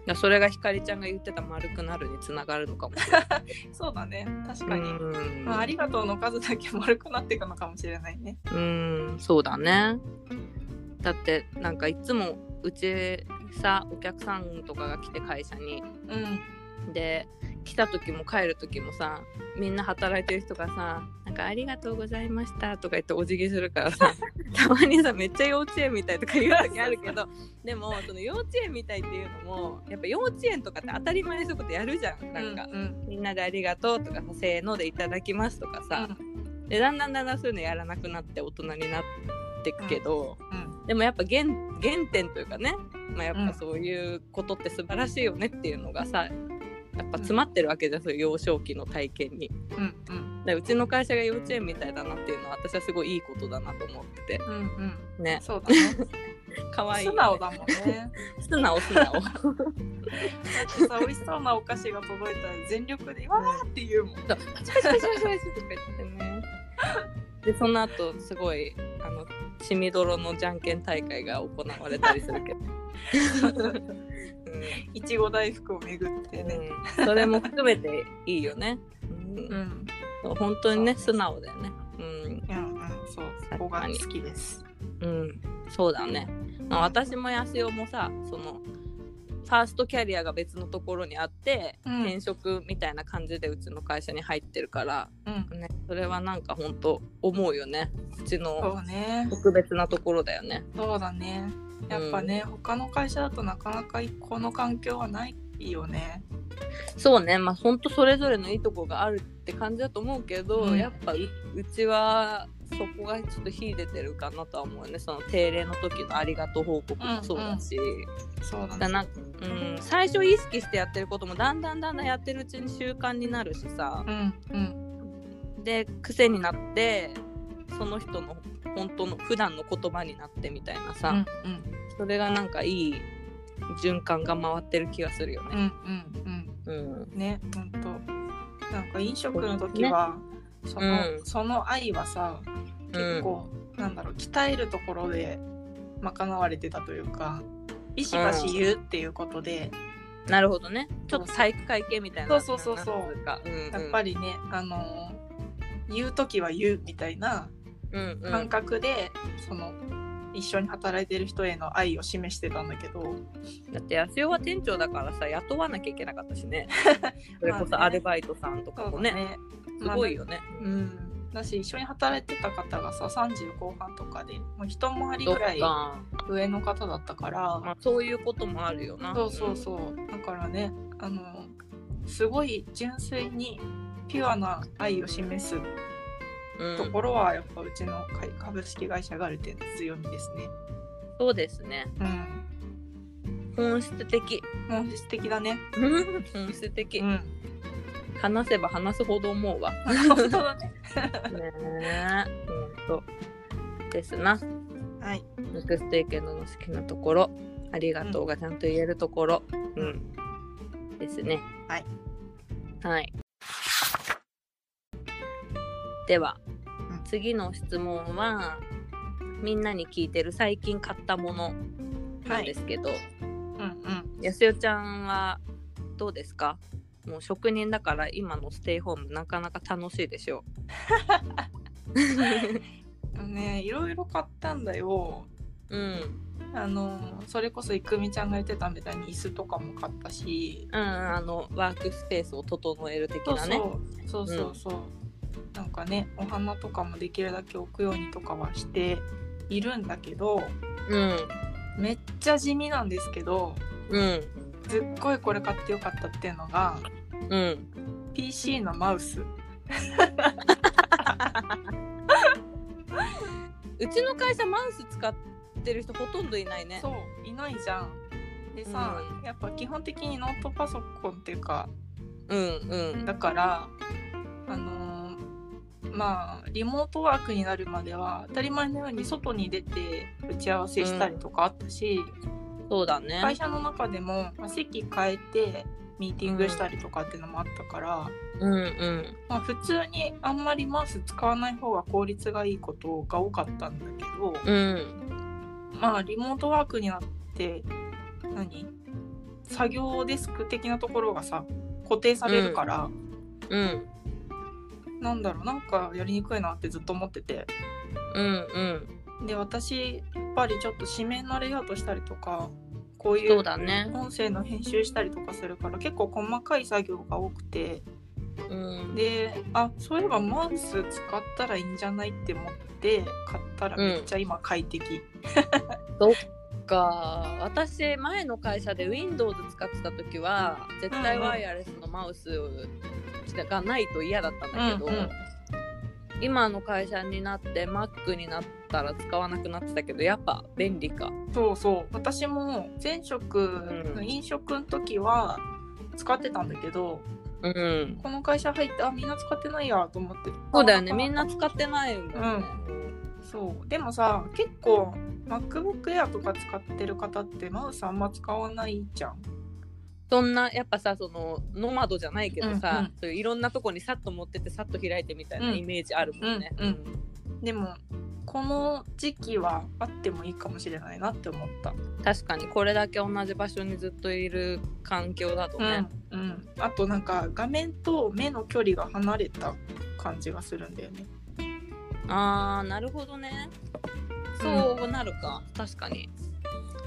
うんだそれがひかりちゃんが言ってた丸くなるにつながるのかもしれない。そうだね確かに、うんまあ、ありがとうの数だけ丸くなっていくのかもしれないね。うん、そうだね。だってなんかいつもうちさお客さんとかが来て会社にうんで来た時も帰る時もさみんな働いてる人がさ「なんかありがとうございました」とか言ってお辞儀するからさ たまにさめっちゃ幼稚園みたいとか言う時あるけどでもその幼稚園みたいっていうのもやっぱ幼稚園とかって当たり前にそういうことやるじゃん。なんか、うんみんなで「ありがとう」とかさ「せーの」で「いただきます」とかさ、でだんだんだんだんそういうのやらなくなって大人になってくけど、うん。でもやっぱ原原点というかね、まあ、やっぱそういうことって素晴らしいよねっていうのがさやっぱ詰まってるわけじゃんそういう幼少期の体験に。うんうんでうちの会社が幼稚園みたいだなっていうのは私はすごいいいことだなと思っててうんうんねそうだね。可愛いい素直だもんね。素直素直だってさ美味しそうなお菓子が届いたら全力で「わー!」って言うもん。そうパチパチパチパチパチとか言ってねでその後すごいあの血みどろのじゃんけん大会が行われたりするけど、いちご大福を巡ってね。うん、それも含めていいよね、うん。うん。本当にね素直だよね。うん、うんう。んそうそこが好きです。うん、そうだね、まあ、私もやすおもさそのファーストキャリアが別のところにあって、うん転職みたいな感じでうちの会社に入ってるから、うん。ね、それはなんか本当思うよねうちそのうね。特別なところだよねそうだね。やっぱね、他の会社だとなかなかこの環境はないよね。そうねまあ本当それぞれのいいとこがあるって感じだと思うけど、うんやっぱううちはそこがちょっと秀でてるかなとは思うよねその定例の時のありがとう報告もそうだし、そうだね。だなうん、最初意識してやってることもだんだんだんだんやってるうちに習慣になるしさ。うんうんで癖になってその人の本当の普段の言葉になってみたいなさ、うんうんそれがなんかいい循環が回ってる気がするようんね。うんうん。うん。ね、ほんと。なんか飲食の時は、その、うん。その愛はさ、結構、なんだろう鍛えるところで賄われてたというかビシバシ言うっていうことで、なるほどね。ちょっと体育会系みたいな。そうそうそうそう。やっぱりねあの言う時は言うみたいなうんうん。感覚で、その一緒に働いてる人への愛を示してたんだけど。だって安代は店長だからさ雇わなきゃいけなかったしね。それこまあね。そアルバイトさんとかもね,、すごいよね。うん、だし一緒に働いてた方がさ30後半とかでもう一回りぐらいか、上の方だったから、まあ、そういうこともあるよな。そうそうそうだからねあのすごい純粋にピュアな愛を示すうん、ところはやっぱうちの会株式会社ガルテンの強みですね。そうですね。うん、本質的。本質的だね。本質的、うん、話せば話すほど思うわ。本当だね。ねえ。ほんと。ですな。はい。ネクストエケンドの好きなところ。ありがとうがちゃんと言えるところ。うん。ですね。はい。はい。では、うん次の質問は、みんなに聞いてる最近買ったものなんですけど、うんうん。やすよちゃんはどうですか？もう職人だから今のステイホームなかなか楽しいでしょ ねいろいろ買ったんだよ。う。うん。あのそれこそいくみちゃんが言ってたみたいに椅子とかも買ったし。うん、あのワークスペースを整える的そうなね。そうそうそうそう。なんかねお花とかもできるだけ置くようにとかはしているんだけどうん。めっちゃ地味なんですけどうん。すっごいこれ買ってよかったっていうのがうん。PC のマウス。うちの会社マウス使ってる人ほとんどいないね。そういないじゃん。でさ、うん。やっぱ基本的にノートパソコンっていうかうんうん。だからあのーまあリモートワークになるまでは当たり前のように外に出て打ち合わせしたりとかあったし、そうだね。会社の中でも、まあ、席変えてミーティングしたりとかっていうのもあったから、うんうん。まあ、普通にあんまりマウス使わない方が効率がいいことが多かったんだけど、うん。まあリモートワークになって何？作業デスク的なところがさ固定されるから、うん。なんだろうなんかやりにくいなってずっと思ってて。うんうん。で私やっぱりちょっと紙面のレイアウトしたりとかこういそううだね。音声の編集したりとかするから結構細かい作業が多くて。うん。であそういえばマウス使ったらいいんじゃないって思って買ったらめっちゃ今快適、そっか。私前の会社で Windows 使ってた時は絶対ワイヤレスのマウスがないと嫌だったんだけど、うんうん今の会社になって Mac になったら使わなくなってたけどやっぱ便利か。そうそう。私も前職うん。飲食の時は使ってたんだけど、うん。この会社入ってあみんな使ってないやと思って。そうだよね。あみんな使ってないもんね、そう。でもさ結構 MacBook Air とか使ってる方ってマウスあんま使わないじゃんそんなやっぱさそのノマドじゃないけどさ、うんうん。そういういろんなとこにさっと持ってってさっと開いてみたいなうん。イメージあるもんね。うん。うん。でもこの時期はあってもいいかもしれないなって思った、確かに。これだけ同じ場所にずっといる環境だとね。うんうん、あとなんか画面と目の距離が離れた感じがするんだよね。あーなるほどね。そうなるか、確かに。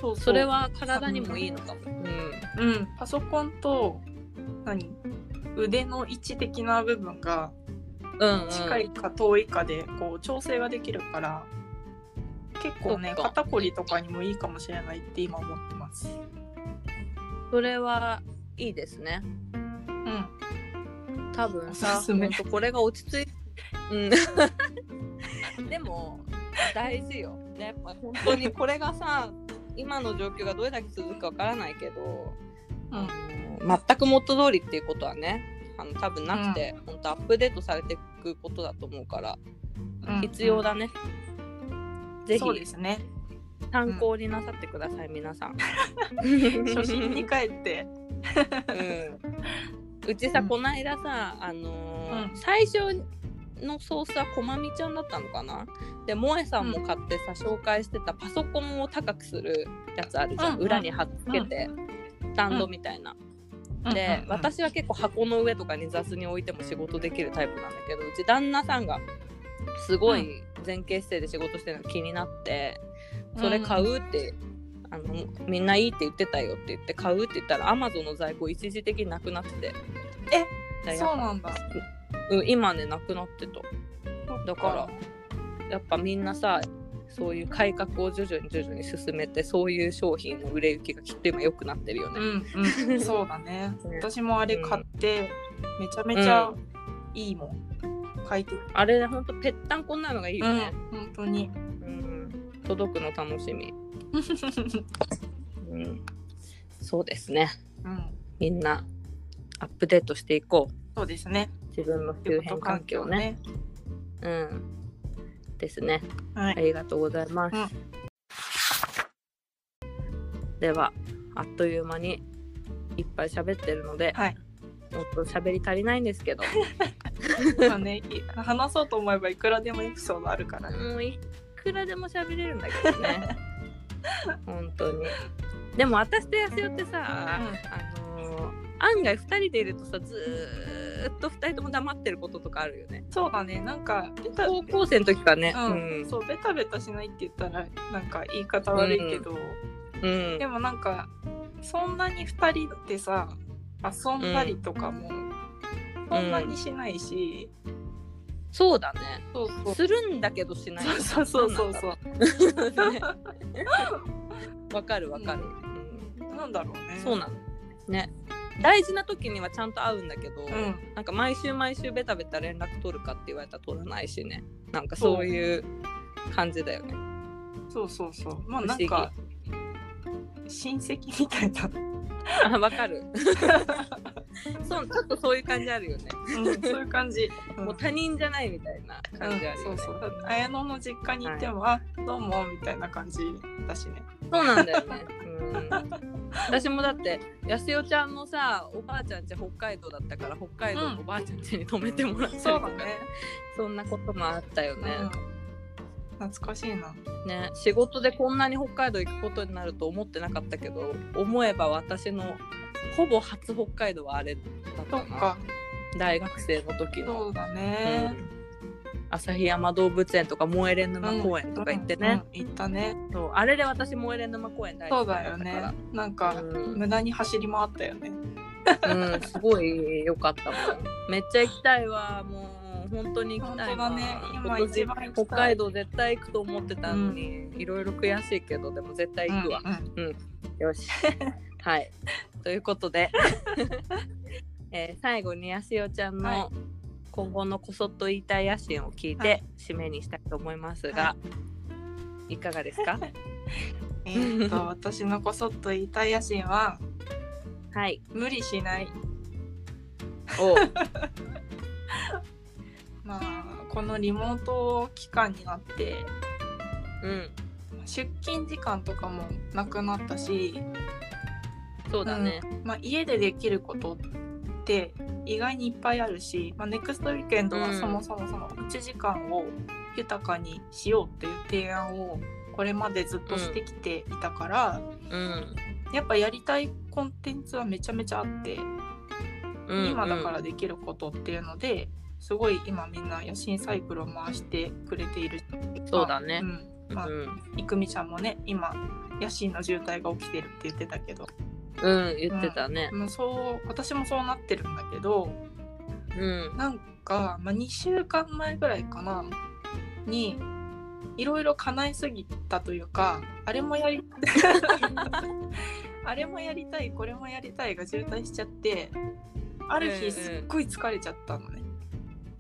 そうそれは体にもいいのかも。うん。うん。パソコンと何？腕の位置的な部分が近いか遠いかでこう調整ができるから結構ね肩こりとかにもいいかもしれないって今思ってます。それはいいですね。うん。多分さおすすめ。これが落ち着いうん。でも大事よ。ねやっぱ本当にこれがさ今の状況がどれだけ続くかわからないけど、うん。全く元通りっていうことはねあの多分なくて、本当アップデートされていくことだと思うから、うん必要だね、ぜそうでひすね。参考になさってください、皆さん。初心に帰って。うん、うちさ、うん。この間さ、あのーうん。最初のソースはこまみちゃんだったのかな？で萌えさんも買ってさ、紹介してたパソコンを高くするやつあるじゃん、うんうん。裏に貼っつけて、スタンドみたいな。で、私は結構箱の上とかに雑に置いても仕事できるタイプなんだけどうち旦那さんがすごい前傾姿勢で仕事してるの気になって、それ買うって、あのみんないいって言ってたよって言って買うって言ったらアマゾンの在庫一時的になくなってて。えでそうなんだうん今ねなくなってた。だからやっぱみんなさそういう改革を徐々に徐々に進めてそういう商品の売れ行きがきっと今良くなってるよね、うんうん。そうだね。ね私もあれ買ってめちゃめちゃいいもん。書いて。るあれほんとぺったんこんなのがいいよね、うん本当に。うん。届くの楽しみ、うん、そうですね。うん。みんなアップデートしていこう。そうですね自分の周辺環境ね。うん。ですね。はい。ありがとうございます、うん。ではあっという間にいっぱい喋ってるので、はい。もっと喋り足りないんですけど。まあねい話そうと思えばいくらでもエピソードあるから。ねもういくらでも喋れるんだけどね。本当に。でも私と安代ってさ、あのー案外2人でいるとさずーっと2人とも黙ってることとかあるよね。そうだね。なんか高校生の時からね。うん。そうベタベタしないって言ったらなんか言い方悪いけど、うん。でもなんかそんなに2人ってさ遊んだりとかもそんなにしないし、そうだね。そうそう。するんだけどしない。そうそうそうそう わかるわかる、うん。なんだろうね。そうなのね大事な時にはちゃんと会うんだけど、うん。なんか毎週毎週ベタベタ連絡取るかって言われたら取らないしね。なんかそういう感じだよね。そうそうそう。まあなんか親戚みたいな、あわかる そうちょっとそういう感じあるよね、うん、そういう感じ、うん。もう他人じゃないみたいな感じあるよね、うん、そうそう。綾乃の実家に行っても、あどうもみたいな感じだしね。そうなんだよね。うん。私もだって、やすよちゃんのさ、おばあちゃんち北海道だったから、北海道のおばあちゃんちに泊めてもらったりとか、ね、そんなこともあったよね。うん、懐かしいな。ね、仕事でこんなに北海道行くことになると思ってなかったけど、思えば私のほぼ初北海道はあれだったか大学生の時の。そうだね、うん。旭山動物園とか萌えれ沼公園とか行ってね、うんうん行ったね。そうあれで私萌えれ沼公園大好きそうだよったから。ね。なんか、うん。無駄に走り回ったよね。うん、すごい良かったもん。めっちゃ行きたいわ。もう。本当に行きたいわ。ね。今一番北海道絶対行くと思ってたのに、いろいろ悔しいけどでも絶対行くわ。うん。うん。よし。はい。ということで、えー最後にやすよちゃんはい。の今後のこそっと言いたい野心を聞いて、はい。締めにしたいと思いますが、、はいかがですか？えーっと 私のこそっと言いたい野心ははい。無理しない。お。まあこのリモート期間になってうん。出勤時間とかもなくなったし、そうだね。まあ、家でできることって意外にいっぱいあるし、まあ、ネクストウィークエンドはうんそもそもそのうち時間を豊かにしようっていう提案をこれまでずっとしてきていたから、うん。やっぱやりたいコンテンツはめちゃめちゃあって、うん今だからできることっていうのですごい今みんな野心サイクルを回してくれているそうだねう。んまあうん。いくみちゃんもね今野心の渋滞が起きてるって言ってたけどうん、言ってたね。もうそう私もそうなってるんだけどうん。なんか、まあ、2週間前ぐらいかなにいろいろ叶えすぎたというかあれもやりあれもやりたい これもやりたいが渋滞しちゃってある日すっごい疲れちゃったのね、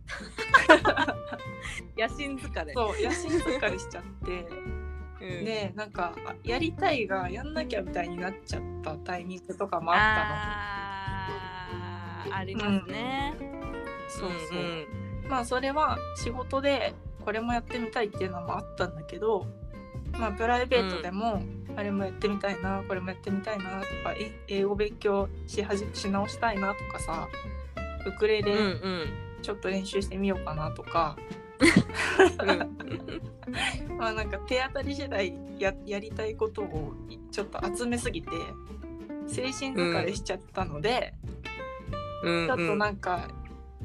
野心疲れ。そう野心疲れしちゃってうん、でなんかあやりたいがやんなきゃみたいになっちゃったタイミングとかもああーありますね。ったのそうそう、んまあそれは仕事でこれもやってみたいっていうのもあったんだけどまあプライベートでもあれもやってみたいな、これもやってみたいなとかえ英語勉強しはじし直したいなとかさウクレうんうん。レちょっと練習してみようかなとか、まあなんか手当たり次第ややりたいことをちょっと集めすぎて精神疲れしちゃったので、うんちょっとなんか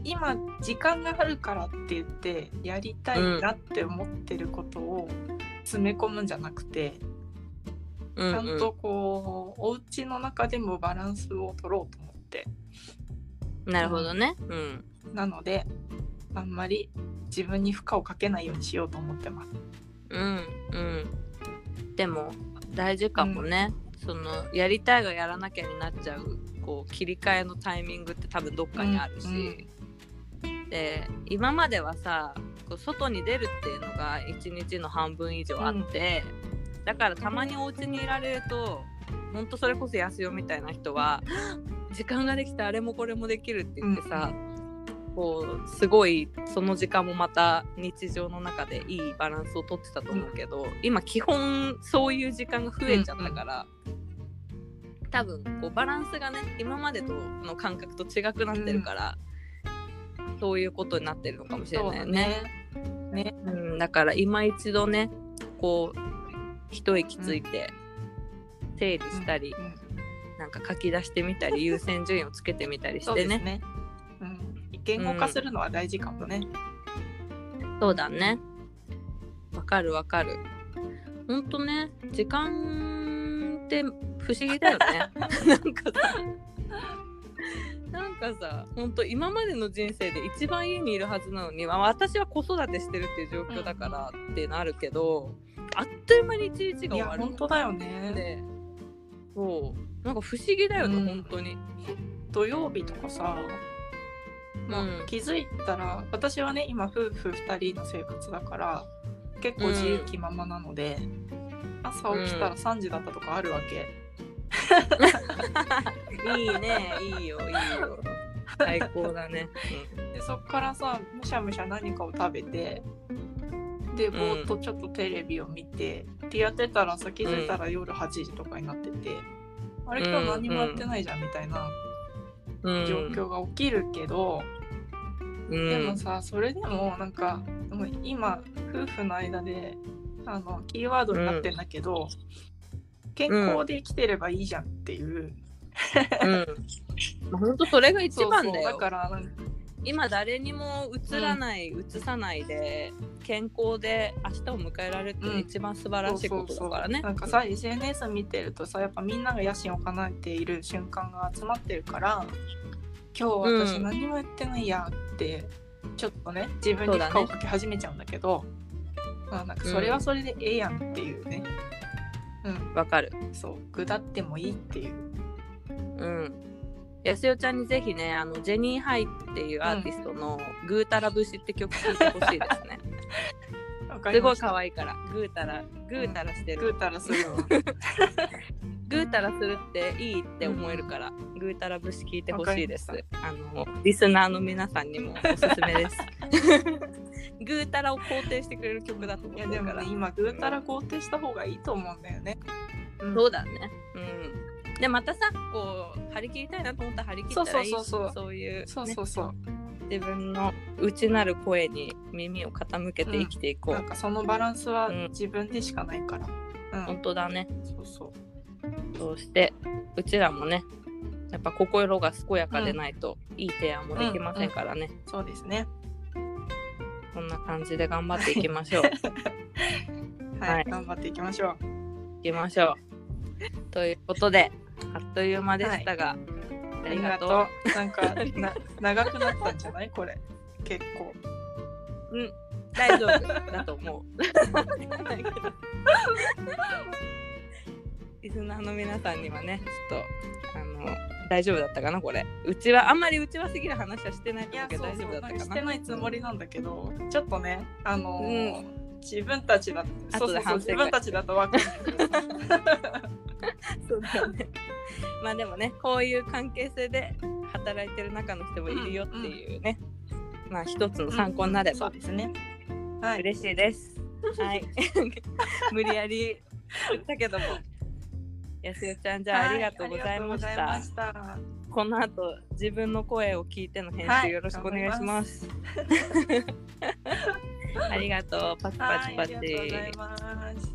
今時間があるからって言ってやりたいなって思ってることを詰め込むんじゃなくて、うんちゃんとこうお家の中でもバランスを取ろうと思ってなるほどね。うん。なのであんまり自分に負荷をかけないようにしようと思ってます。うんうん。でも大事かもね。そのやりたいがやらなきゃになっちゃうこう切り替えのタイミングって多分どっかにあるし、で今まではさこう外に出るっていうのが1日の半分以上あって、だからたまにお家にいられるとほんとそれこそ安代みたいな人は 時間ができたあれもこれもできるって言ってさ、こうすごいその時間もまた日常の中でいいバランスをとってたと思うけど、今基本そういう時間が増えちゃったから、多分こうバランスがね今までとの感覚と違くなってるから、そういうことになってるのかもしれないよね。ね。うん、だから今一度ねこう一息ついて整理したり、うんうん。なんか書き出してみたり 優先順位をつけてみたりしてね言語化するのは大事かもね。そうだね。わかるわかる。ほんとね時間って不思議だよね。なんかさなんかさほんと今までの人生で一番家にいるはずなのに、まあ、私は子育てしてるっていう状況だからっていうのあるけど、あっという間に一日が終わる。いや本当だよね。でそう。なんか不思議だよね、うん。本当に。土曜日とかさ、まあうん。気づいたら私はね今夫婦2人の生活だから結構自由気ままなので、朝起きたら3時だったとかあるわけ、いいねいいよいいよ。最高だね、でそっからさむしゃむしゃ何かを食べてでぼーっとちょっとテレビを見て、ってやってたらさ気づいたら夜8時とかになってて、あれ今日何もやってないじゃんみたいなうん、状況が起きるけど、うん、でもさそれでもなんかもう今夫婦の間であのキーワードになってんだけど、健康で生きてればいいじゃんっていう、うん、本当それが一そう番だよ。そうだから今誰にも映らない、映さないで健康で明日を迎えられるって一番素晴らしいことだからね。なんかさ SNS 見てるとさやっぱみんなが野心を叶えている瞬間が集まってるから今日私うん。何もやってないやって、ちょっとね自分に負荷をかけ始めちゃうんだけどまあなんかそれはそれでええやんっていうね。うん、わかる。そう。具だってもいいっていう。うん。やすよちゃんにぜひね、あのジェニーハイっていうアーティストのグータラ節って曲聴いてほしいですね。すごい可愛いから、ぐーたら、ぐーたらしてる。ぐうたらするわぐ ーたらするっていいって思えるから、ぐーたら節聞いてほしいです。あのリスナーの皆さんにもおすすめです。ぐーたらを肯定してくれる曲だと思いうやでから。もね今ぐうたら肯定した方がいいと思うんだよね、うんそうだね。うん。でまたさ、こう張り切りたいなと思ったら張り切ったらいいし、そうそうそうそういう、ね、そうそうそう、自分の内なる声に耳を傾けて生きていこう。なんかそのバランスはうん自分でしかないから、うん本当だね。そうそうそうしてうちらもね、やっぱ心が健やかでないといい提案もできませんからね。そうですねこんな感じで頑張っていきましょう。はい、はい頑張っていきましょういきましょう。ということであっという間でしたが、ありがとうなんかな長くなったんじゃない？これ結構う。うん大丈夫だと思う。リスナーの皆さんにはね、ちょっとあの大丈夫だったかなこれ。うちはあんまりうちはすぎる話はしてないけど大丈夫だったかな。してないつもりなんだけどちょっとねあのーう自分たちだそうそうそう自分たちだと分かんないけど そうだよね。まあでもね、こういう関係性で働いてる中の人もいるよっていうね、まあ一つの参考になればそうですねはい嬉しいです。はい。無理やり言ったけども。やすよちゃんじゃあありがとうございましはた。したこの後自分の声を聞いての編はい集よろしくお願いします。ありがとう。パチパはいチパチい。ます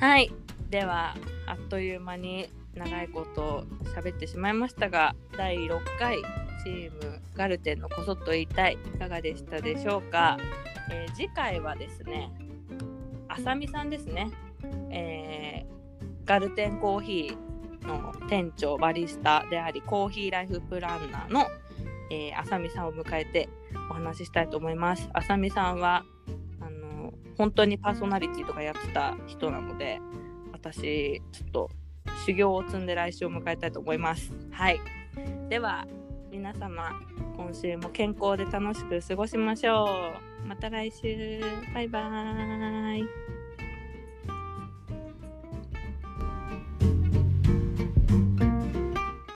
はい。では、あっという間に長いこと喋ってしまいましたが、第6回チームガルテンのこそっと言いたい、いかがでしたでしょうか？えー次回はですね、あさみさんですね。えーガルテンコーヒーの店長、バリスタであり、コーヒーライフプランナーの、えーあさみさんを迎えてお話ししたいと思います。あさみさんは本当にパーソナリティとかやってた人なので私ちょっと修行を積んで来週を迎えたいと思います。はい。では皆様今週も健康で楽しく過ごしましょう。また来週。バイバーイ。